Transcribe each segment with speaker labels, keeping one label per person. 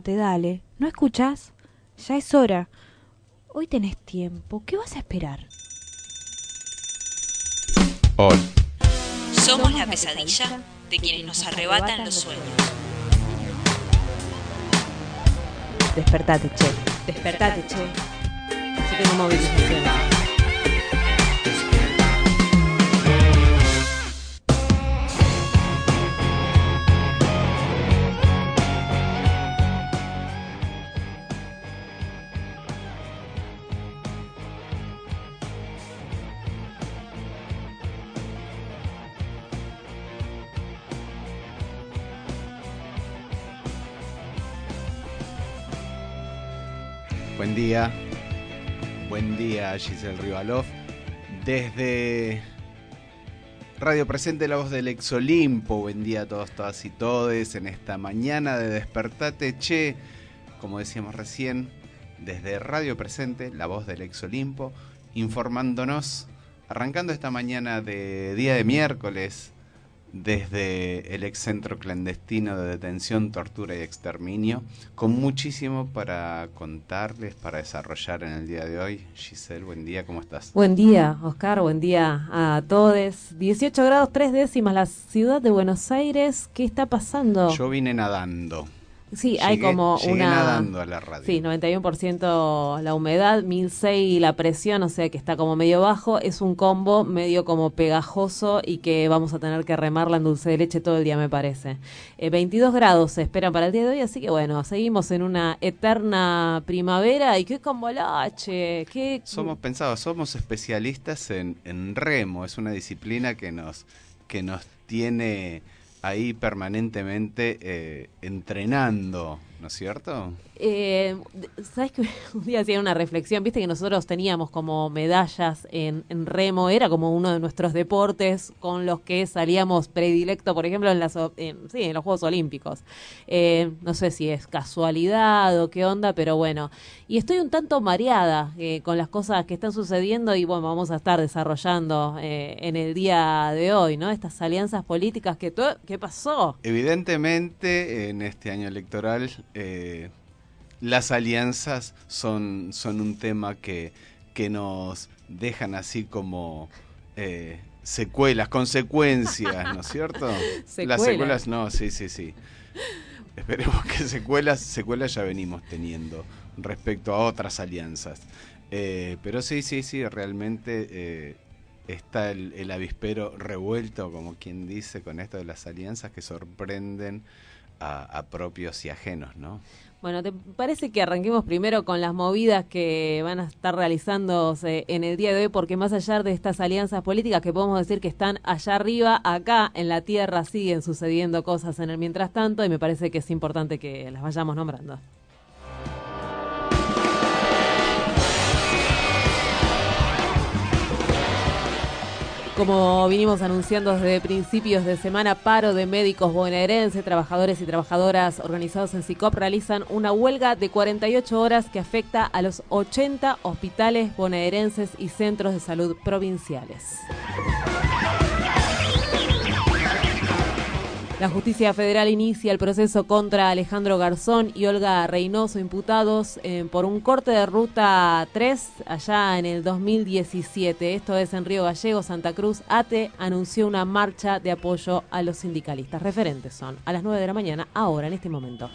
Speaker 1: dale. ¿No escuchas? Ya es hora. Hoy tenés tiempo. ¿Qué vas a esperar?
Speaker 2: Hoy.
Speaker 3: Somos la pesadilla de quienes nos arrebatan los sueños.
Speaker 1: Despertate, che. Despertate, che. Yo tengo movilización.
Speaker 2: Buen día. Buen día, Giselle Rivalov. Desde Radio Presente, la voz del Ex Olimpo. Buen día a todos, todas y todes en esta mañana de Despertate Che. Como decíamos recién, desde Radio Presente, la voz del Ex Olimpo, informándonos, arrancando esta mañana de día de miércoles, desde el ex centro clandestino de detención, tortura y exterminio, con muchísimo para contarles, para desarrollar en el día de hoy. Giselle, buen día, ¿cómo estás?
Speaker 4: Buen día, Oscar, buen día a todos. 18 grados 3 décimas la ciudad de Buenos Aires. ¿Qué está pasando?
Speaker 2: Yo vine nadando.
Speaker 4: Sí, hay como una...
Speaker 2: nadando a la radio.
Speaker 4: Sí, 91% la humedad, 1006 la presión, o sea que está como medio bajo. Es un combo medio como pegajoso y que vamos a tener que remarla en dulce de leche todo el día, me parece. Eh, 22 grados se esperan para el día de hoy, así que bueno, seguimos en una eterna primavera y qué cambolache, qué...
Speaker 2: Somos pensados, somos especialistas en, en remo, es una disciplina que nos, que nos tiene ahí permanentemente eh, entrenando, ¿no es cierto?
Speaker 4: Eh, ¿Sabes que un día hacía una reflexión? Viste que nosotros teníamos como medallas en, en remo, era como uno de nuestros deportes con los que salíamos predilecto, por ejemplo, en, las, en- sí, en los Juegos Olímpicos. Eh, no sé si es casualidad o qué onda, pero bueno. Y estoy un tanto mareada eh, con las cosas que están sucediendo y bueno, vamos a estar desarrollando eh, en el día de hoy, ¿no? Estas alianzas políticas que... ¿Qué pasó?
Speaker 2: Evidentemente, en este año electoral, eh, las alianzas son, son un tema que, que nos dejan así como eh, secuelas, consecuencias, ¿no es cierto? Las
Speaker 4: Secuelas.
Speaker 2: secuelas, no, sí, sí, sí. Esperemos que secuelas, secuelas ya venimos teniendo respecto a otras alianzas. Eh, pero sí, sí, sí, realmente eh, está el, el avispero revuelto, como quien dice, con esto de las alianzas que sorprenden a, a propios y ajenos, ¿no?
Speaker 4: Bueno, ¿te parece que arranquemos primero con las movidas que van a estar realizándose en el día de hoy? Porque más allá de estas alianzas políticas que podemos decir que están allá arriba, acá en la tierra siguen sucediendo cosas en el mientras tanto y me parece que es importante que las vayamos nombrando. Como vinimos anunciando desde principios de semana, paro de médicos bonaerenses, trabajadores y trabajadoras organizados en SICOP realizan una huelga de 48 horas que afecta a los 80 hospitales bonaerenses y centros de salud provinciales. La justicia federal inicia el proceso contra Alejandro Garzón y Olga Reynoso, imputados eh, por un corte de ruta 3 allá en el 2017. Esto es en Río Gallego, Santa Cruz. ATE anunció una marcha de apoyo a los sindicalistas. Referentes son a las 9 de la mañana, ahora, en este momento.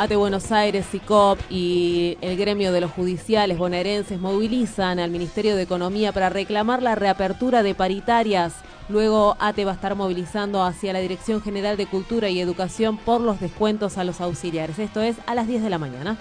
Speaker 4: ATE Buenos Aires, SICOP y el gremio de los judiciales bonaerenses movilizan al Ministerio de Economía para reclamar la reapertura de paritarias. Luego ATE va a estar movilizando hacia la Dirección General de Cultura y Educación por los descuentos a los auxiliares. Esto es a las 10 de la mañana.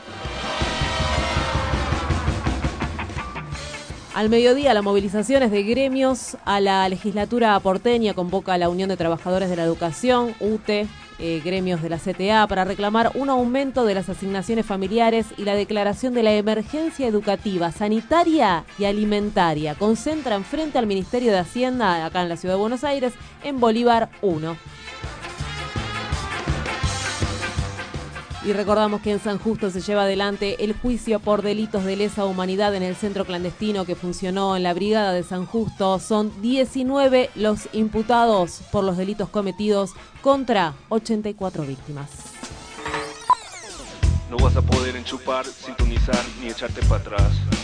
Speaker 4: Al mediodía, las movilizaciones de gremios a la legislatura porteña convoca a la Unión de Trabajadores de la Educación, UTE, eh, gremios de la CTA, para reclamar un aumento de las asignaciones familiares y la declaración de la emergencia educativa, sanitaria y alimentaria. Concentran frente al Ministerio de Hacienda, acá en la Ciudad de Buenos Aires, en Bolívar 1. Y recordamos que en San Justo se lleva adelante el juicio por delitos de lesa humanidad en el centro clandestino que funcionó en la brigada de San Justo. Son 19 los imputados por los delitos cometidos contra 84 víctimas.
Speaker 5: No vas a poder enchupar, sintonizar ni echarte para atrás.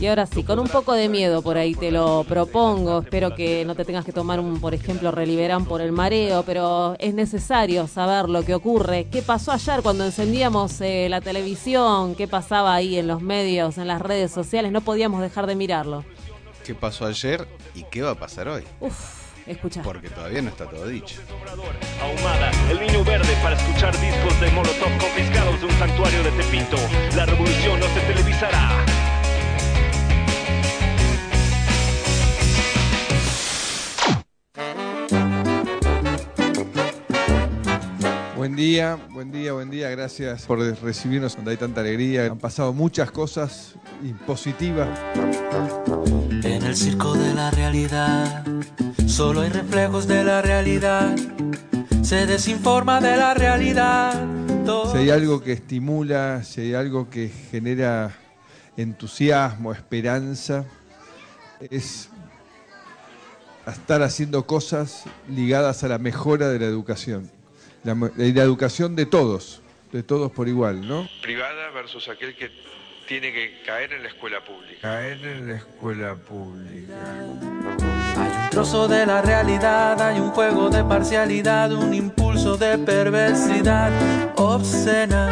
Speaker 4: Y ahora sí, con un poco de miedo por ahí te lo propongo. Espero que no te tengas que tomar un, por ejemplo, Reliberán por el mareo, pero es necesario saber lo que ocurre. ¿Qué pasó ayer cuando encendíamos eh, la televisión? ¿Qué pasaba ahí en los medios, en las redes sociales? No podíamos dejar de mirarlo.
Speaker 2: ¿Qué pasó ayer y qué va a pasar hoy?
Speaker 4: Uf, escucha.
Speaker 2: Porque todavía no está todo dicho.
Speaker 5: Ahumada, el niño verde para escuchar discos de Molotov confiscados de un santuario de Tepito. La revolución no se televisará.
Speaker 6: Buen día, buen día, buen día. Gracias por recibirnos donde hay tanta alegría. Han pasado muchas cosas y positivas.
Speaker 7: En el circo de la realidad, solo hay reflejos de la realidad. Se desinforma de la realidad. Todo-
Speaker 6: Si hay algo que estimula, si hay algo que genera entusiasmo, esperanza, es estar haciendo cosas ligadas a la mejora de la educación. La, la educación de todos, de todos por igual, ¿no?
Speaker 8: privada versus aquel que tiene que caer en la escuela pública. Caer en la escuela pública.
Speaker 7: Hay un trozo de la realidad, hay un juego de parcialidad, un impulso de perversidad obscena.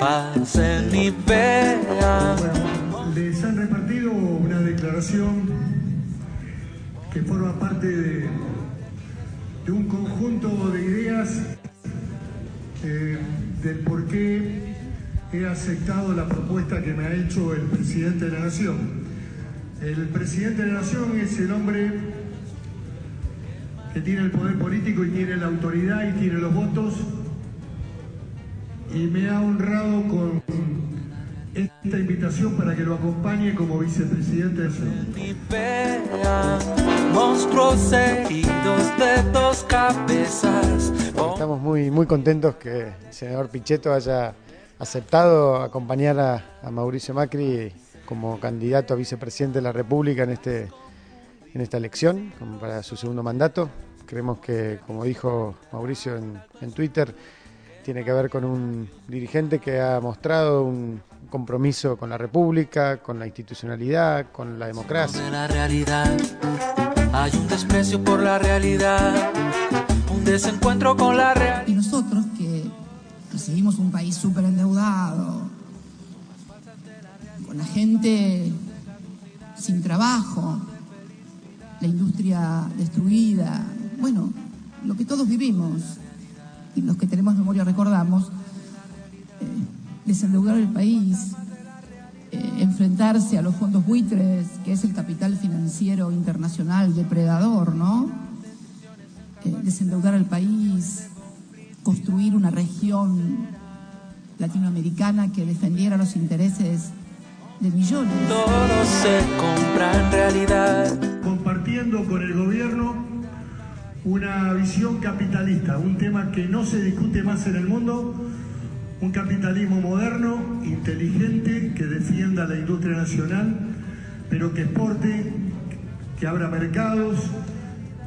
Speaker 7: Pasen y vean.
Speaker 9: Les han repartido una declaración que forma parte de, de un conjunto de ideas eh, del por qué he aceptado la propuesta que me ha hecho el presidente de la Nación. El presidente de la Nación es el hombre que tiene el poder político y tiene la autoridad y tiene los votos y me ha honrado con esta invitación para que lo acompañe como vicepresidente de Nación.
Speaker 7: Monstruos heridos de dos cabezas.
Speaker 10: Estamos muy, muy contentos que el senador Pichetto haya aceptado acompañar a, a Mauricio Macri como candidato a vicepresidente de la República en, este, en esta elección, como para su segundo mandato. Creemos que, como dijo Mauricio en, en Twitter, tiene que ver con un dirigente que ha mostrado un compromiso con la República, con la institucionalidad, con la democracia.
Speaker 7: de la realidad. Hay un desprecio por la realidad, un desencuentro con la realidad.
Speaker 11: Y nosotros que recibimos un país súper endeudado, con la gente sin trabajo, la industria destruida, bueno, lo que todos vivimos y los que tenemos memoria recordamos, eh, desendeudar el país, enfrentarse a los fondos buitres, que es el capital financiero internacional depredador, ¿no? Eh, desendeudar al país, construir una región latinoamericana que defendiera los intereses de millones.
Speaker 7: Todo se compra en realidad.
Speaker 9: compartiendo con el gobierno una visión capitalista, un tema que no se discute más en el mundo, un capitalismo moderno, inteligente, que defienda la industria nacional, pero que exporte, que abra mercados,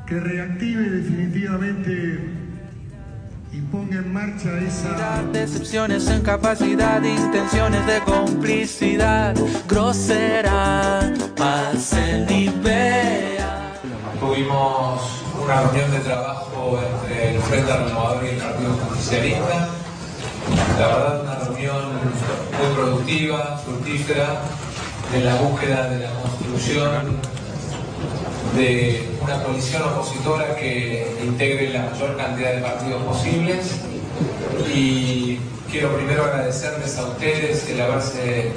Speaker 9: que reactive definitivamente y ponga en marcha esa...
Speaker 7: Decepciones en capacidad, intenciones de complicidad grosera. Vean.
Speaker 12: Tuvimos una reunión de trabajo entre el Frente Renovador y el Partido Justicialista. La verdad, una reunión muy productiva, fructífera, en la búsqueda de la construcción de una coalición opositora que integre la mayor cantidad de partidos posibles. Y quiero primero agradecerles a ustedes el haberse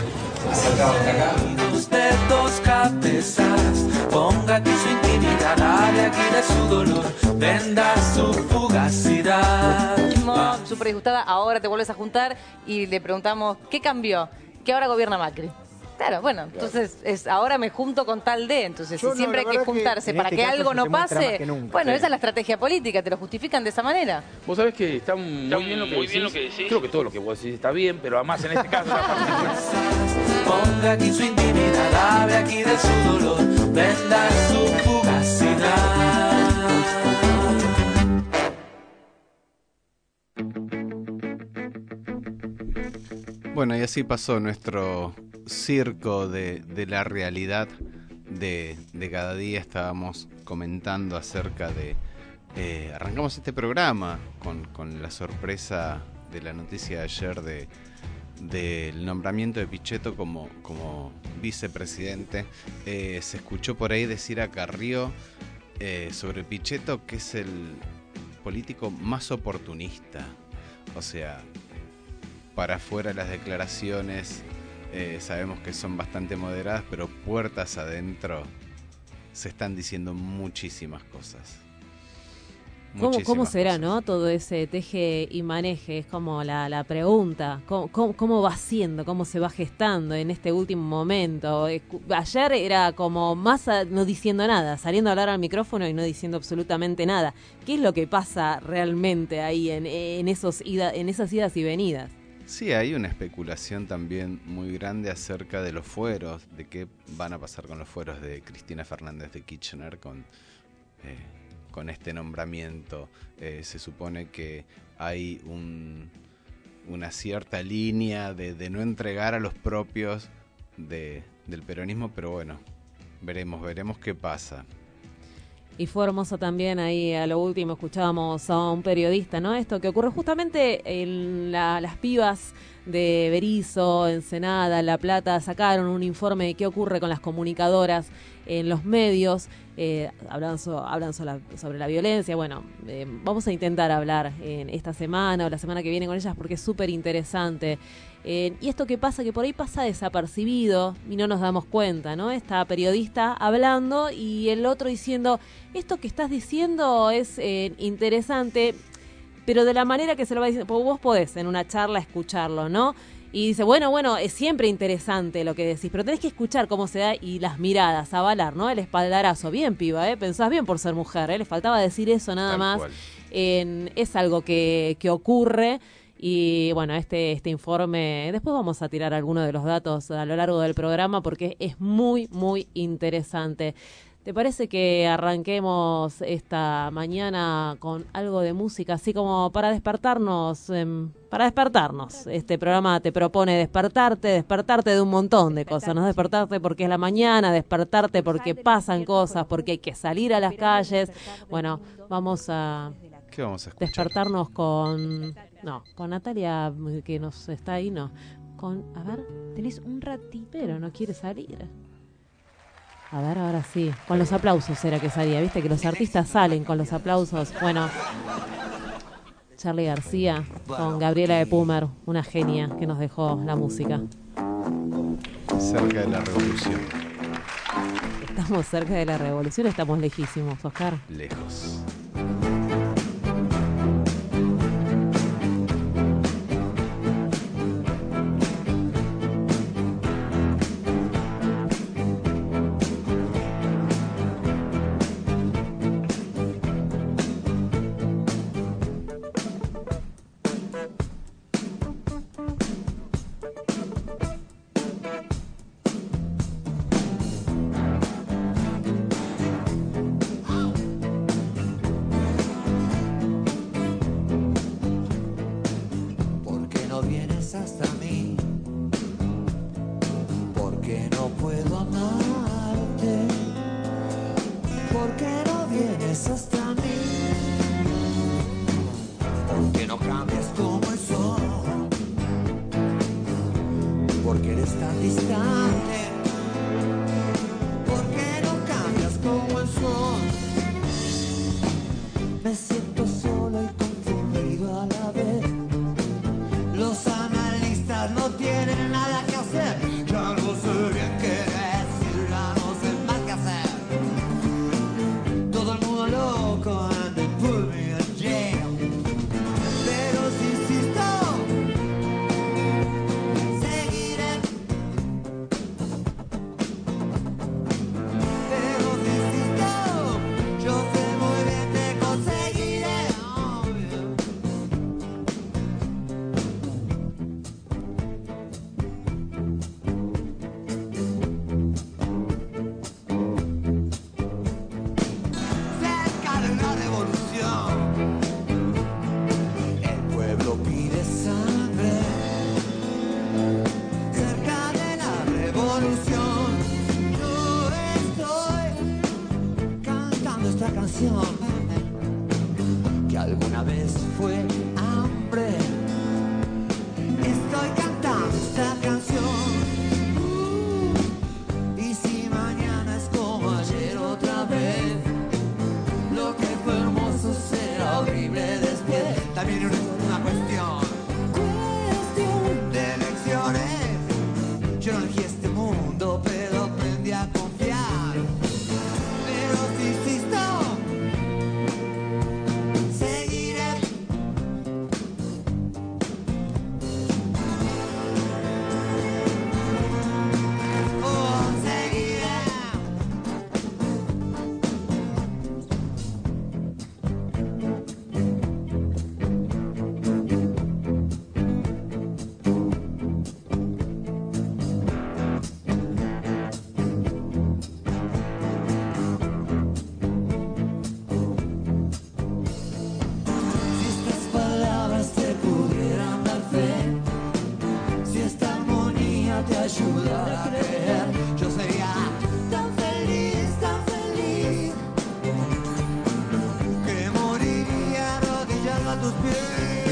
Speaker 7: de dos cabezas. Ponga aquí su intimidad, hable aquí de su dolor, venda su fugacidad.
Speaker 13: Súper disgustada, ahora te vuelves a juntar y le preguntamos, ¿qué cambió? ¿Qué ahora gobierna Macri? Claro, bueno, entonces es ahora me junto con tal de, entonces
Speaker 14: Yo
Speaker 13: si
Speaker 14: no,
Speaker 13: siempre hay que
Speaker 14: que
Speaker 13: juntarse para
Speaker 14: este
Speaker 13: que algo no pase,
Speaker 14: que nunca.
Speaker 13: bueno,
Speaker 14: Sí.
Speaker 13: esa es la estrategia política, te lo justifican de esa manera.
Speaker 15: Vos sabés que está muy, bien, lo que decís. Creo que todo lo que vos decís está bien, pero además en este caso.
Speaker 7: Ponga aquí su intimidad, hable aquí de su dolor, venda su fugacidad.
Speaker 2: Bueno, y así pasó nuestro circo de, de la realidad de, de cada día. Estábamos comentando acerca de... eh, arrancamos este programa con, con la sorpresa de la noticia de ayer de del nombramiento de Pichetto como, como vicepresidente. Eh, se escuchó por ahí decir a Carrió eh, sobre Pichetto que es el político más oportunista. O sea, para afuera las declaraciones eh, sabemos que son bastante moderadas, pero puertas adentro se están diciendo muchísimas cosas.
Speaker 4: ¿Cómo, ¿Cómo
Speaker 2: Muchísimas
Speaker 4: será, no? Todo ese teje y maneje, es como la, la pregunta. ¿Cómo, cómo, cómo va siendo? ¿Cómo se va gestando en este último momento? Escu- Ayer era como más a- no diciendo nada, saliendo a hablar al micrófono y no diciendo absolutamente nada. ¿Qué es lo que pasa realmente ahí en, en, esos ida- en esas idas y venidas?
Speaker 2: Sí, hay una especulación también muy grande acerca de los fueros, de qué van a pasar con los fueros de Cristina Fernández de Kirchner con, eh, con este nombramiento. Eh, se supone que hay un- una cierta línea de, no entregar a los propios de- del peronismo, pero bueno, veremos, veremos qué pasa.
Speaker 4: Y fue hermoso también ahí a lo último, escuchábamos a un periodista, ¿no? Esto que ocurre justamente en la- las pibas de Berizo, Ensenada, La Plata, sacaron un informe de qué ocurre con las comunicadoras en los medios, eh, hablan, so- hablan so- la- sobre la violencia. Bueno, eh, vamos a intentar hablar en esta semana o la semana que viene con ellas porque es súper interesante. Eh, y esto que pasa, que por ahí pasa desapercibido y no nos damos cuenta, ¿no? Esta periodista hablando y el otro diciendo, esto que estás diciendo es interesante, pero de la manera que se lo va diciendo, porque vos podés en una charla escucharlo, ¿no? Y dice, bueno, bueno, es siempre interesante lo que decís, pero tenés que escuchar cómo se da y las miradas, avalar, ¿no? El espaldarazo. Bien, piba, ¿eh? Pensás bien por ser mujer, ¿eh? Le faltaba decir eso nada
Speaker 2: Tal
Speaker 4: más. En- es algo que, que ocurre. Y bueno, este, este informe, después vamos a tirar algunos de los datos a lo largo del programa porque es muy, muy interesante. ¿Te parece que arranquemos esta mañana con algo de música, así como para despertarnos? em, para despertarnos. Este programa te propone despertarte, despertarte de un montón de cosas, ¿no? Despertarte porque es la mañana, despertarte porque pasan cosas, porque hay que salir a las calles. Bueno, vamos a
Speaker 2: ¿Qué vamos a escuchar?
Speaker 4: despertarnos con no con Natalia que nos está ahí no con a ver
Speaker 1: Tenés un ratito.
Speaker 4: pero no quiere salir a ver ahora sí. Con los aplausos era que salía viste que los artistas salen con los aplausos. Bueno Charlie García con Gabriela de Pumer una genia que nos dejó la música.
Speaker 2: Cerca de la revolución.
Speaker 4: estamos cerca de la revolución estamos lejísimos Oscar.
Speaker 2: Lejos.
Speaker 16: Yeah.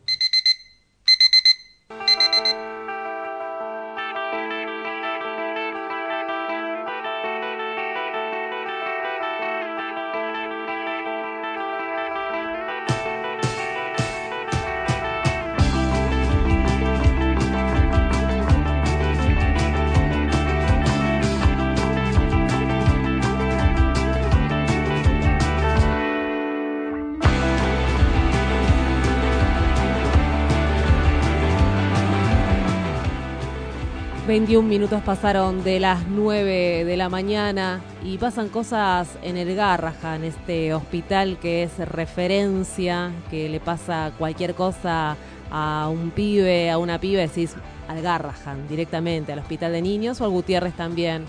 Speaker 4: 21 minutos pasaron de las 9 de la mañana y pasan cosas en el Garraja, en este hospital que es referencia, que le pasa cualquier cosa a un pibe, a una pibe, decís al Garrahan directamente, al hospital de niños o al Gutiérrez también.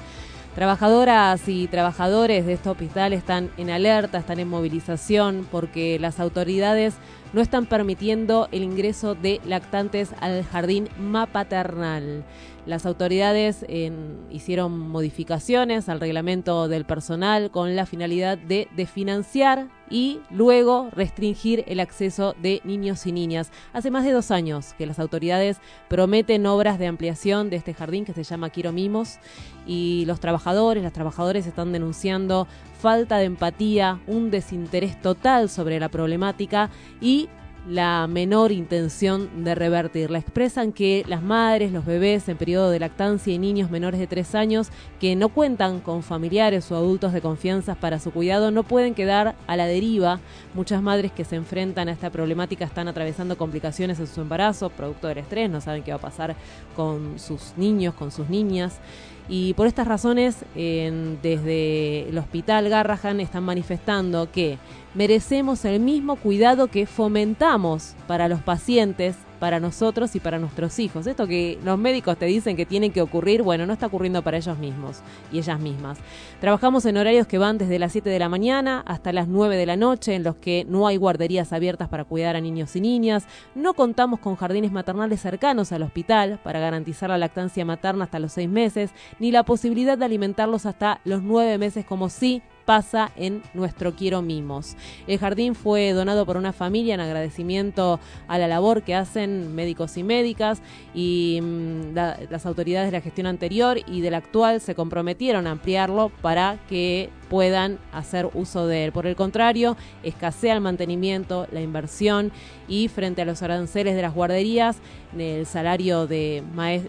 Speaker 4: Trabajadoras y trabajadores de este hospital están en alerta, están en movilización porque las autoridades no están permitiendo el ingreso de lactantes al jardín mapaternal. Las autoridades en- hicieron modificaciones al reglamento del personal con la finalidad de desfinanciar y luego restringir el acceso de niños y niñas. Hace más de dos años que las autoridades prometen obras de ampliación de este jardín que se llama Quiero Mimos y los trabajadores, las trabajadoras están denunciando falta de empatía, un desinterés total sobre la problemática y la menor intención de revertirla. Expresan que las madres, los bebés en periodo de lactancia y niños menores de tres años que no cuentan con familiares o adultos de confianza para su cuidado no pueden quedar a la deriva. Muchas madres que se enfrentan a esta problemática están atravesando complicaciones en su embarazo, producto del estrés, no saben qué va a pasar con sus niños, con sus niñas. Y por estas razones, desde el Hospital Garrahan están manifestando que merecemos el mismo cuidado que fomentamos para los pacientes, para nosotros y para nuestros hijos. Esto que los médicos te dicen que tiene que ocurrir, bueno, no está ocurriendo para ellos mismos y ellas mismas. Trabajamos en horarios que van desde las 7 de la mañana hasta las 9 de la noche, en los que no hay guarderías abiertas para cuidar a niños y niñas, no contamos con jardines maternales cercanos al hospital para garantizar la lactancia materna hasta los 6 meses, ni la posibilidad de alimentarlos hasta los 9 meses como sí pasa en nuestro Quiero Mimos. El jardín fue donado por una familia en agradecimiento a la labor que hacen médicos y médicas y mm, la- las autoridades de la gestión anterior y de la actual se comprometieron a ampliarlo para que puedan hacer uso de él. Por el contrario, escasea el mantenimiento, la inversión y frente a los aranceles de las guarderías, el salario de,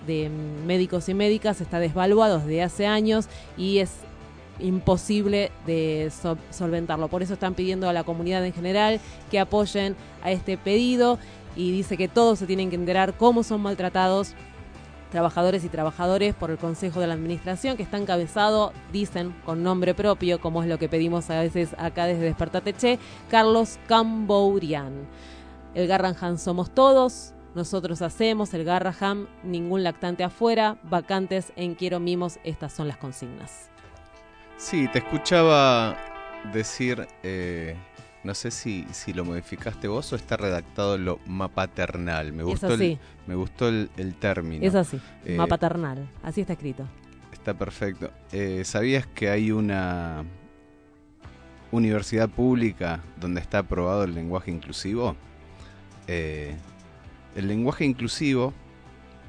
Speaker 4: de mm, médicos y médicas está desvaluado desde hace años y es imposible de so- solventarlo. Por eso están pidiendo a la comunidad en general que apoyen a este pedido y dice que todos se tienen que enterar cómo son maltratados trabajadores y trabajadores por el Consejo de la Administración, que está encabezado, dicen, con nombre propio, como es lo que pedimos a veces acá desde Despertate Che, Carlos Cambourian. El Garrahan somos todos, nosotros hacemos el Garrahan, ningún lactante afuera, vacantes en Quiero Mimos, estas son las consignas.
Speaker 2: Sí, te escuchaba decir, eh, no sé si, si lo modificaste vos o está redactado lo mapaternal. Me
Speaker 4: Es
Speaker 2: gustó,
Speaker 4: así.
Speaker 2: el, me gustó el, el término.
Speaker 4: Es así,
Speaker 2: Eh,
Speaker 4: mapaternal, así está escrito.
Speaker 2: Está perfecto. Eh, ¿Sabías que hay una universidad pública donde está aprobado el lenguaje inclusivo? Eh, el lenguaje inclusivo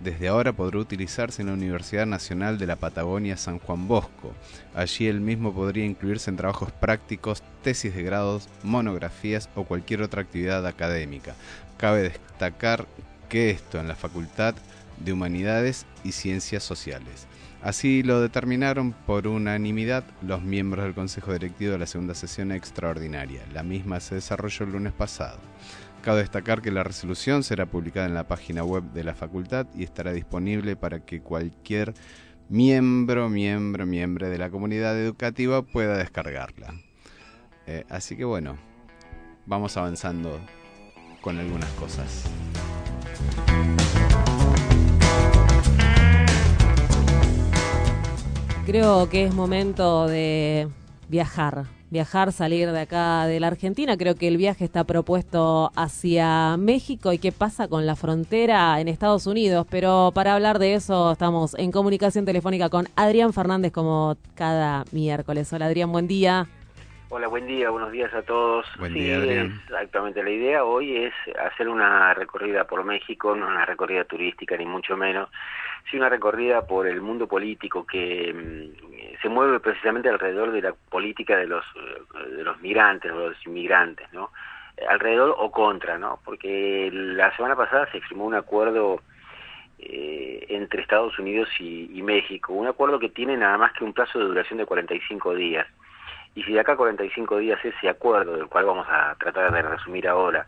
Speaker 2: desde ahora podrá utilizarse en la Universidad Nacional de la Patagonia San Juan Bosco. Allí el mismo podría incluirse en trabajos prácticos, tesis de grados, monografías o cualquier otra actividad académica. Cabe destacar que esto en la Facultad de Humanidades y Ciencias Sociales. Así lo determinaron por unanimidad los miembros del Consejo Directivo de la segunda sesión extraordinaria. La misma se desarrolló el lunes pasado. Cabe destacar que la resolución será publicada en la página web de la facultad y estará disponible para que cualquier miembro, miembro, miembro de la comunidad educativa pueda descargarla. Eh, así que bueno, vamos avanzando con algunas cosas.
Speaker 4: Creo que es momento de viajar, viajar, salir de acá de la Argentina. Creo que el viaje está propuesto hacia México y qué pasa con la frontera en Estados Unidos. Pero para hablar de eso estamos en comunicación telefónica con Adrián Fernández como cada miércoles. Hola Adrián, buen día.
Speaker 17: Hola, buen día, buenos días a todos.
Speaker 2: Buen
Speaker 17: Sí,
Speaker 2: día, Adrián.
Speaker 17: Exactamente, la idea hoy es hacer una recorrida por México, no una recorrida turística ni mucho menos, sino una recorrida por el mundo político que mm, se mueve precisamente alrededor de la política de los eh, de los migrantes o los inmigrantes, ¿no? Alrededor o contra, ¿no? Porque la semana pasada se firmó un acuerdo eh, entre Estados Unidos y, México, un acuerdo que tiene nada más que un plazo de duración de 45 días. Y si de acá a 45 días ese acuerdo, del cual vamos a tratar de resumir ahora,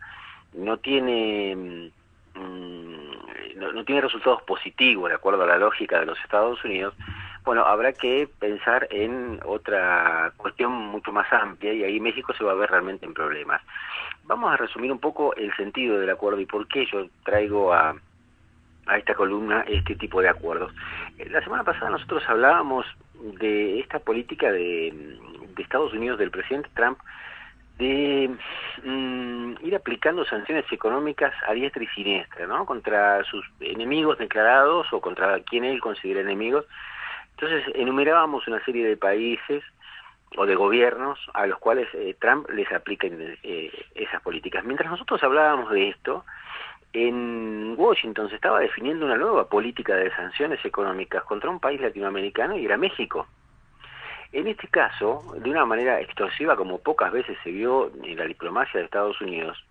Speaker 17: no tiene mm, no, no tiene resultados positivos de acuerdo a la lógica de los Estados Unidos, bueno, habrá que pensar en otra cuestión mucho más amplia y ahí México se va a ver realmente en problemas. Vamos a resumir un poco el sentido del acuerdo y por qué yo traigo a, a esta columna este tipo de acuerdos. Eh, La semana pasada nosotros hablábamos de esta política de, de Estados Unidos del presidente Trump de mm, ir aplicando sanciones económicas a diestra y siniestra, ¿no? Contra sus enemigos declarados o contra quien él considera enemigos. Entonces enumerábamos una serie de países o de gobiernos a los cuales eh, Trump les aplica eh, esas políticas. Mientras nosotros hablábamos de esto, en Washington se estaba definiendo una nueva política de sanciones económicas contra un país latinoamericano y era México. En este caso, de una manera extorsiva como pocas veces se vio en la diplomacia de Estados Unidos,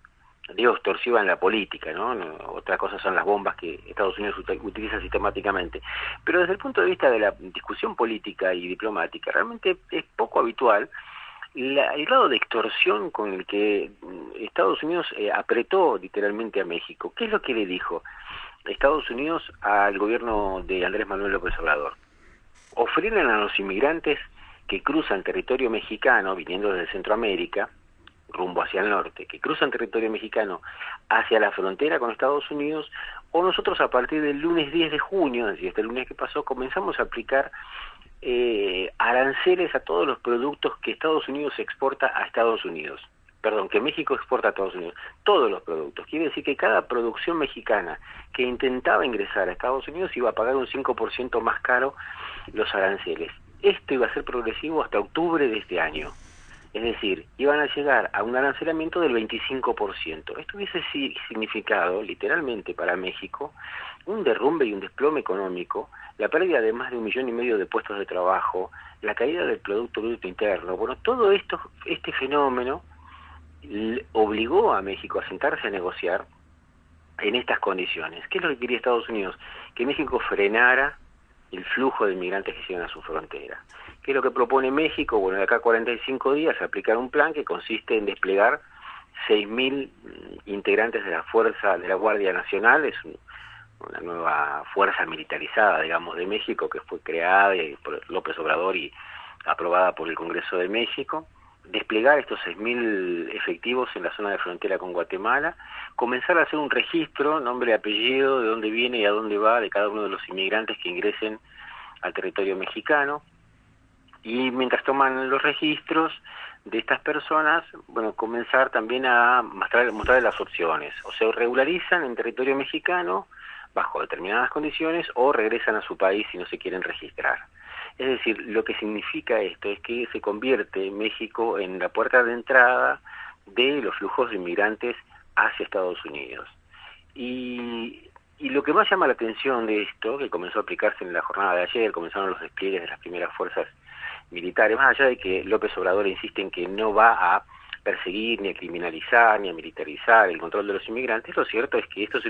Speaker 17: digo extorsiva en la política, ¿no? Otra cosa son las bombas que Estados Unidos ut- utiliza sistemáticamente. Pero desde el punto de vista de la discusión política y diplomática, realmente es poco habitual la- el grado de extorsión con el que mm, Estados Unidos eh, apretó literalmente a México. ¿Qué es lo que le dijo Estados Unidos al gobierno de Andrés Manuel López Obrador? o frenan a los inmigrantes que cruzan territorio mexicano, viniendo desde Centroamérica, rumbo hacia el norte, que cruzan territorio mexicano hacia la frontera con Estados Unidos, o nosotros a partir del lunes 10 de junio, es decir, este lunes que pasó, comenzamos a aplicar eh, aranceles a todos los productos que Estados Unidos exporta a Estados Unidos. Perdón, que México exporta a Estados Unidos. Todos los productos. Quiere decir que cada producción mexicana que intentaba ingresar a Estados Unidos iba a pagar un 5% más caro los aranceles. Esto iba a ser progresivo hasta octubre de este año. Es decir, iban a llegar a un arancelamiento del 25%. Esto hubiese significado, literalmente, para México, un derrumbe y un desplome económico, la pérdida de más de un millón y medio de puestos de trabajo, la caída del Producto Bruto Interno. Bueno, todo esto, este fenómeno obligó a México a sentarse a negociar en estas condiciones. ¿Qué es lo que quería Estados Unidos? Que México frenara el flujo de inmigrantes que llegan a su frontera. ¿Qué es lo que propone México? Bueno, de acá a 45 días aplicar un plan que consiste en desplegar 6.000 integrantes de la Fuerza de la Guardia Nacional, es una nueva fuerza militarizada, digamos, de México que fue creada por López Obrador y aprobada por el Congreso de México, desplegar estos 6.000 efectivos en la zona de frontera con Guatemala, comenzar a hacer un registro, nombre apellido, de dónde viene y a dónde va de cada uno de los inmigrantes que ingresen al territorio mexicano, y mientras toman los registros de estas personas, bueno, comenzar también a mostrar, mostrar las opciones. O se regularizan en territorio mexicano bajo determinadas condiciones o regresan a su país si no se quieren registrar. Es decir, lo que significa esto es que se convierte México en la puerta de entrada de los flujos de inmigrantes hacia Estados Unidos. Y, y lo que más llama la atención de esto, que comenzó a aplicarse en la jornada de ayer, comenzaron los despliegues de las primeras fuerzas militares, más allá de que López Obrador insiste en que no va a perseguir, ni a criminalizar, ni a militarizar el control de los inmigrantes, lo cierto es que esto es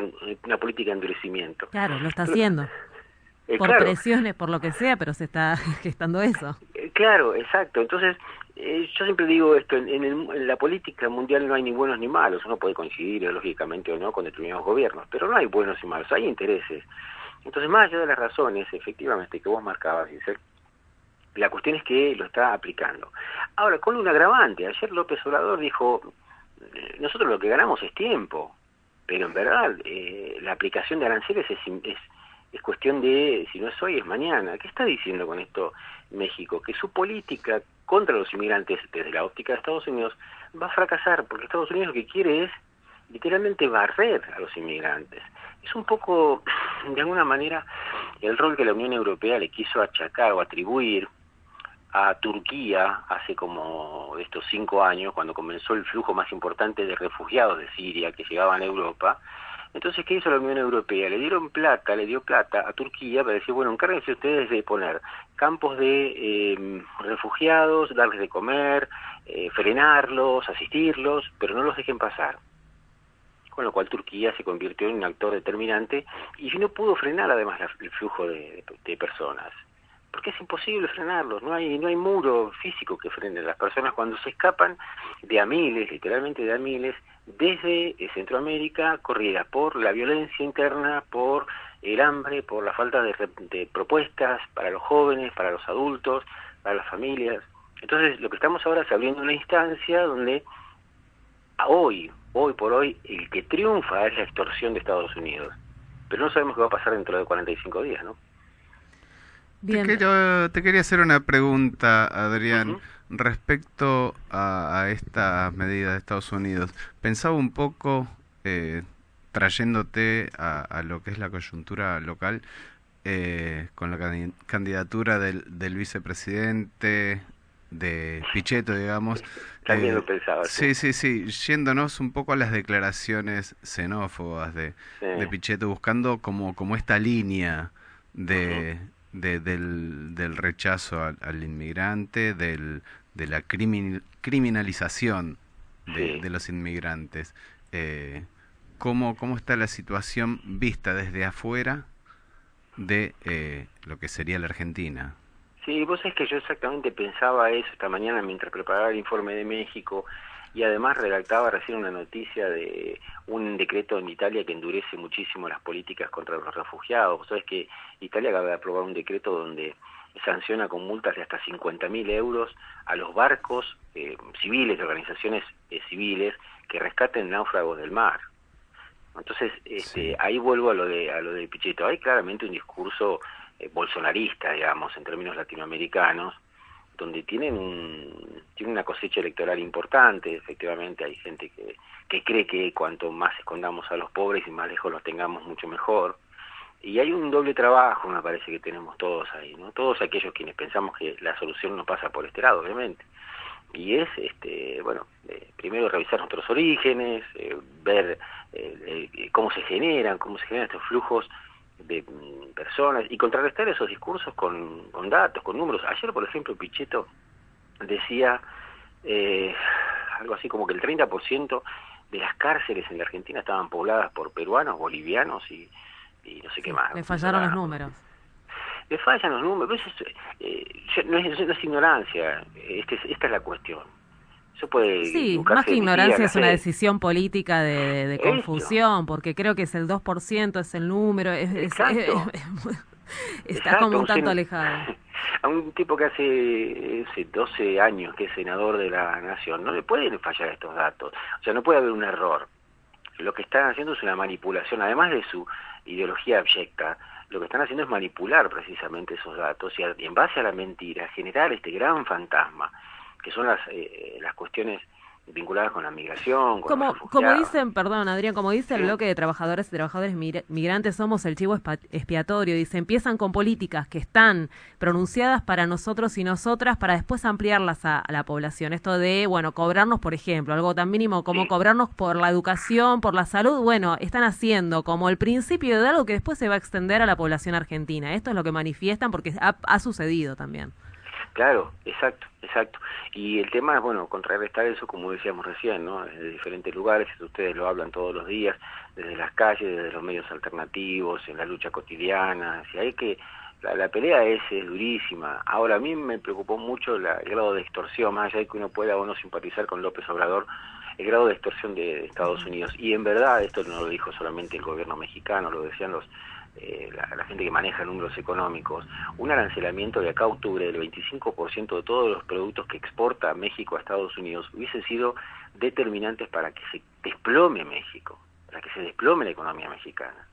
Speaker 17: una política de endurecimiento.
Speaker 4: Claro, lo está haciendo. Eh, por presiones, por lo que sea, pero se está gestando eso.
Speaker 17: Eh, claro, exacto. Entonces, eh, yo siempre digo esto, en, en, la política mundial no hay ni buenos ni malos, uno puede coincidir lógicamente o no con determinados gobiernos, pero no hay buenos y malos, hay intereses. Entonces, más allá de las razones, efectivamente, que vos marcabas, Giselle, la cuestión es que lo está aplicando. Ahora, con un agravante, ayer López Obrador dijo, nosotros lo que ganamos es tiempo, pero en verdad eh, la aplicación de aranceles es, es, es cuestión de, si no es hoy, es mañana. ¿Qué está diciendo con esto México? Que su política contra los inmigrantes desde la óptica de Estados Unidos va a fracasar, porque Estados Unidos lo que quiere es literalmente barrer a los inmigrantes. Es un poco, de alguna manera, el rol que la Unión Europea le quiso achacar o atribuir a Turquía hace como estos cinco años, cuando comenzó el flujo más importante de refugiados de Siria que llegaban a Europa. Entonces, ¿qué hizo la Unión Europea? Le dieron plata, le dio plata a Turquía para decir, bueno, encárguense ustedes de poner campos de eh, refugiados, darles de comer, eh, frenarlos, asistirlos, pero no los dejen pasar. Con lo cual Turquía se convirtió en un actor determinante y no pudo frenar además el flujo de personas porque es imposible frenarlos, no hay, no hay muro físico que frene las personas cuando se escapan de a miles, literalmente de a miles, desde eh, Centroamérica, corrida por la violencia interna, por el hambre, por la falta de, de propuestas para los jóvenes, para los adultos, para las familias. Entonces, lo que estamos ahora es abriendo una instancia donde hoy, hoy por hoy, el que triunfa es la extorsión de Estados Unidos. Pero no sabemos qué va a pasar dentro de 45 días, ¿no?
Speaker 2: Te, quería hacer una pregunta, Adrián, respecto a, esta medida de Estados Unidos. Pensaba un poco, eh, trayéndote a, lo que es la coyuntura local, eh, con la candidatura del, vicepresidente, de Pichetto, digamos.
Speaker 17: También lo eh, pensaba.
Speaker 2: Sí, sí, sí, yéndonos un poco a las declaraciones xenófobas de, de Pichetto, buscando como, como esta línea de, del, del, rechazo al, inmigrante, del, de la criminalización de, los inmigrantes. Eh, ¿cómo, ¿Cómo está la situación vista desde afuera de eh, lo que sería la Argentina?
Speaker 17: Sí, vos es que yo exactamente pensaba eso esta mañana mientras preparaba el informe de México y además redactaba recién una noticia de un decreto en Italia que endurece muchísimo las políticas contra los refugiados. Sabes que Italia acaba de aprobar un decreto donde sanciona con multas de hasta 50.000 euros a los barcos eh, civiles, organizaciones eh, civiles, que rescaten náufragos del mar. Entonces, este, ahí vuelvo a lo de a lo de Pichetto. Hay claramente un discurso eh, bolsonarista, digamos, en términos latinoamericanos, donde tienen un, tienen una cosecha electoral importante. Efectivamente, hay gente que, que cree que cuanto más escondamos a los pobres y más lejos los tengamos, mucho mejor. Y hay un doble trabajo, me parece que tenemos todos ahí, ¿no? Todos aquellos quienes pensamos que la solución no pasa por este lado, obviamente. Y es, este, bueno, eh, primero revisar nuestros orígenes, eh, ver eh, eh, cómo se generan, cómo se generan estos flujos de mm, personas y contrarrestar esos discursos con, con datos, con números. Ayer, por ejemplo, Pichetto decía eh, algo así como que el 30% de las cárceles en la Argentina estaban pobladas por peruanos, bolivianos y, y no sé qué más.
Speaker 4: Le fallaron los números.
Speaker 17: Le fallan los números, eso es, eh, yo- no, es, no es ignorancia, este es- esta es la cuestión. Puede
Speaker 4: Sí, más que ignorancia
Speaker 17: no
Speaker 4: es una decisión política de, confusión, porque creo que es el 2%, es el número, es, está
Speaker 17: Exacto,
Speaker 4: como un tanto alejado.
Speaker 17: A un tipo que hace, hace 12 años que es senador de la nación, no le pueden fallar estos datos. O sea, no puede haber un error. Lo que están haciendo es una manipulación, además de su ideología abyecta, lo que están haciendo es manipular precisamente esos datos y, a- y en base a la mentira generar este gran fantasma, que son las, eh, las cuestiones vinculadas con la migración, con
Speaker 4: Como, como dicen, perdón, Adrián, como dice el bloque de trabajadores y trabajadores migra- migrantes, somos el chivo expiatorio. Dice, empiezan con políticas que están pronunciadas para nosotros y nosotras para después ampliarlas a, a la población. Esto de, bueno, cobrarnos, por ejemplo, algo tan mínimo como cobrarnos por la educación, por la salud, bueno, están haciendo como el principio de algo que después se va a extender a la población argentina. Esto es lo que manifiestan porque ha, ha sucedido también.
Speaker 17: Claro, exacto, exacto. Y el tema es, bueno, contrarrestar eso, como decíamos recién, ¿no? Desde diferentes lugares, ustedes lo hablan todos los días, desde las calles, desde los medios alternativos, en la lucha cotidiana. Si hay que, la, la pelea es, es durísima. Ahora, a mí me preocupó mucho la- el grado de extorsión, más allá de que uno pueda o no simpatizar con López Obrador, el grado de extorsión de, de Estados Unidos. Y en verdad, esto no lo dijo solamente el gobierno mexicano, lo decían los eh, la, la gente que maneja números económicos, un arancelamiento de acá a octubre del 25% de todos los productos que exporta México a Estados Unidos hubiese sido determinantes para que se desplome México, para que se desplome la economía mexicana.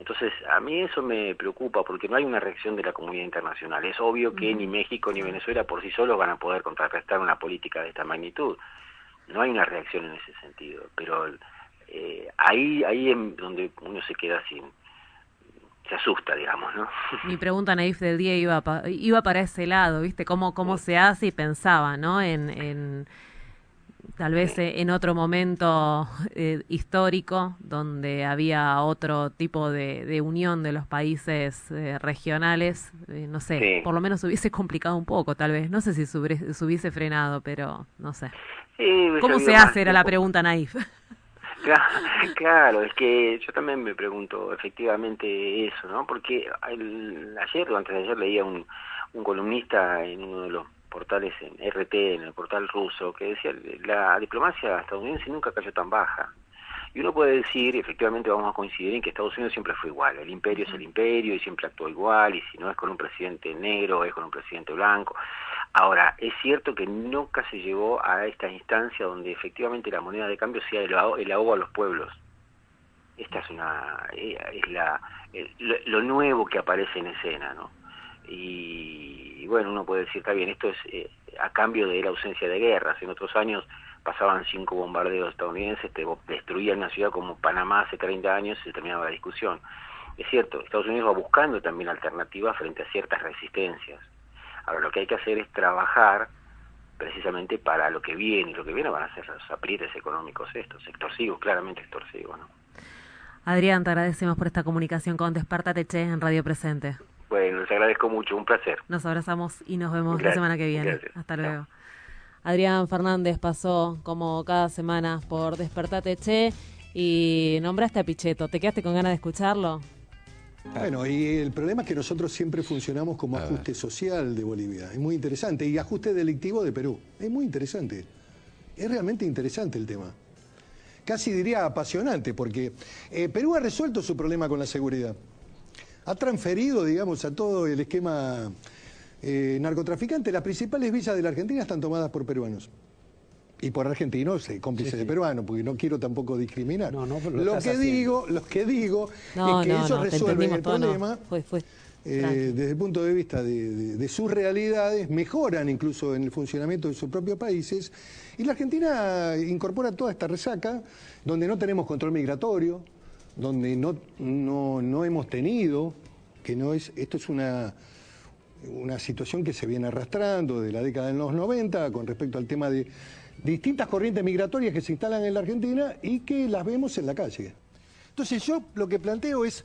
Speaker 17: Entonces, a mí eso me preocupa porque no hay una reacción de la comunidad internacional. Es obvio que ni México ni Venezuela por sí solos van a poder contrarrestar una política de esta magnitud. No hay una reacción en ese sentido, pero eh, ahí ahí es donde uno se queda sin se asusta, digamos, ¿no?
Speaker 4: Mi pregunta naif del día iba pa- iba para ese lado, ¿viste? Cómo, cómo se hace y pensaba, ¿no? En, en tal vez en otro momento eh, histórico donde había otro tipo de, de unión de los países eh, regionales, eh, no sé,
Speaker 17: Sí.
Speaker 4: por lo menos hubiese complicado un poco, tal vez. No sé si se hubiese, se hubiese frenado, pero no sé. ¿Cómo se hace? Era la pregunta naif.
Speaker 17: Claro, es que yo también me pregunto efectivamente eso, ¿no? Porque ayer o antes de ayer leía un, un columnista en uno de los portales en RT, en el portal ruso, que decía la diplomacia estadounidense nunca cayó tan baja. Y uno puede decir, efectivamente vamos a coincidir en que Estados Unidos siempre fue igual, el imperio es el imperio y siempre actuó igual, y si no es con un presidente negro, es con un presidente blanco. Ahora, es cierto que nunca se llegó a esta instancia donde efectivamente la moneda de cambio sea el, el ahogo a los pueblos. Esta es una eh, es la el- lo, lo nuevo que aparece en escena, ¿no? Y, y bueno, uno puede decir, está bien, esto es eh, a cambio de la ausencia de guerras. En otros años pasaban cinco bombardeos estadounidenses, te destruían una ciudad como Panamá hace 30 años y se terminaba la discusión. Es cierto, Estados Unidos va buscando también alternativas frente a ciertas resistencias. Ahora, lo que hay que hacer es trabajar precisamente para lo que viene, y lo que viene van a ser los aprietes económicos estos, extorsivos, claramente extorsivos, ¿no?
Speaker 4: Adrián, te agradecemos por esta comunicación con Despertate Che en Radio Presente.
Speaker 17: Bueno, les agradezco mucho, un placer.
Speaker 4: Nos abrazamos y nos vemos la semana que viene.
Speaker 17: gracias.
Speaker 4: Hasta luego. Adrián Fernández pasó como cada semana por Despertate Che y nombraste a Pichetto. ¿Te quedaste con ganas de escucharlo?
Speaker 9: Bueno, y el problema es que nosotros siempre funcionamos como ajuste social de Bolivia. Es muy interesante. Y ajuste delictivo de Perú. Es muy interesante. Es realmente interesante el tema. Casi diría apasionante, porque eh, Perú ha resuelto su problema con la seguridad. Ha transferido, digamos, a todo el esquema eh, narcotraficantes, las principales villas de la Argentina están tomadas por peruanos. Y por argentinos, eh, cómplices de peruanos, porque no quiero tampoco discriminar.
Speaker 18: pero lo
Speaker 9: lo
Speaker 18: estás
Speaker 9: que
Speaker 18: haciendo.
Speaker 9: digo, lo que digo
Speaker 4: No,
Speaker 9: es que
Speaker 4: no,
Speaker 9: ellos
Speaker 4: no,
Speaker 9: resuelven el
Speaker 4: todo, no.
Speaker 9: problema
Speaker 4: Fue, fue.
Speaker 9: eh, desde el punto de vista de, de- de sus realidades, mejoran incluso en el funcionamiento de sus propios países, y la Argentina incorpora toda esta resaca, donde no tenemos control migratorio, donde no, no, no hemos tenido, que no es, esto es una, una situación que se viene arrastrando de la década de los 90 con respecto al tema de distintas corrientes migratorias que se instalan en la Argentina y que las vemos en la calle. Entonces yo lo que planteo es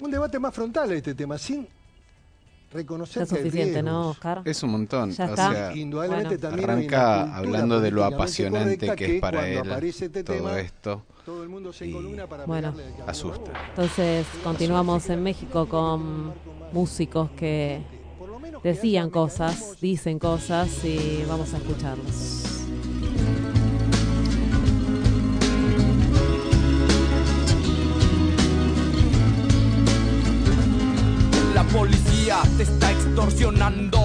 Speaker 9: un debate más frontal a este tema, sin reconocer hay
Speaker 4: suficiente, ¿no. Oscar?
Speaker 2: Es un montón.
Speaker 4: Ya
Speaker 2: o
Speaker 4: está.
Speaker 2: sea,
Speaker 9: Indudablemente también
Speaker 2: arranca hablando de lo apasionante que es para él
Speaker 9: aparece este
Speaker 2: todo
Speaker 9: tema,
Speaker 2: esto.
Speaker 9: Todo el mundo se encolumna para
Speaker 4: Bueno.
Speaker 2: Asusta.
Speaker 4: Entonces continuamos en México con músicos que decían cosas, dicen cosas y vamos a escucharlos.
Speaker 5: La policía te está extorsionando.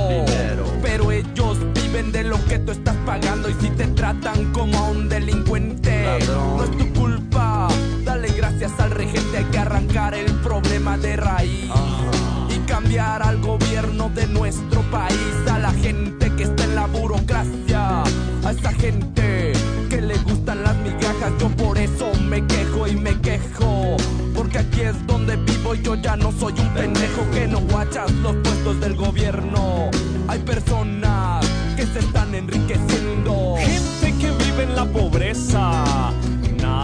Speaker 5: Pero ellos viven de lo que tú estás pagando. Y si te tratan como a un delincuente, no es tu culpa. Dale gracias al regente. Hay que arrancar el problema de raíz. Cambiar al gobierno de nuestro país. A la gente que está en la burocracia. A esa gente que le gustan las migajas. Yo por eso me quejo y me quejo. Porque aquí es donde vivo y yo ya no soy un pendejo que no guachas los puestos del gobierno. Hay personas que se están enriqueciendo.
Speaker 19: Gente que vive en la pobreza.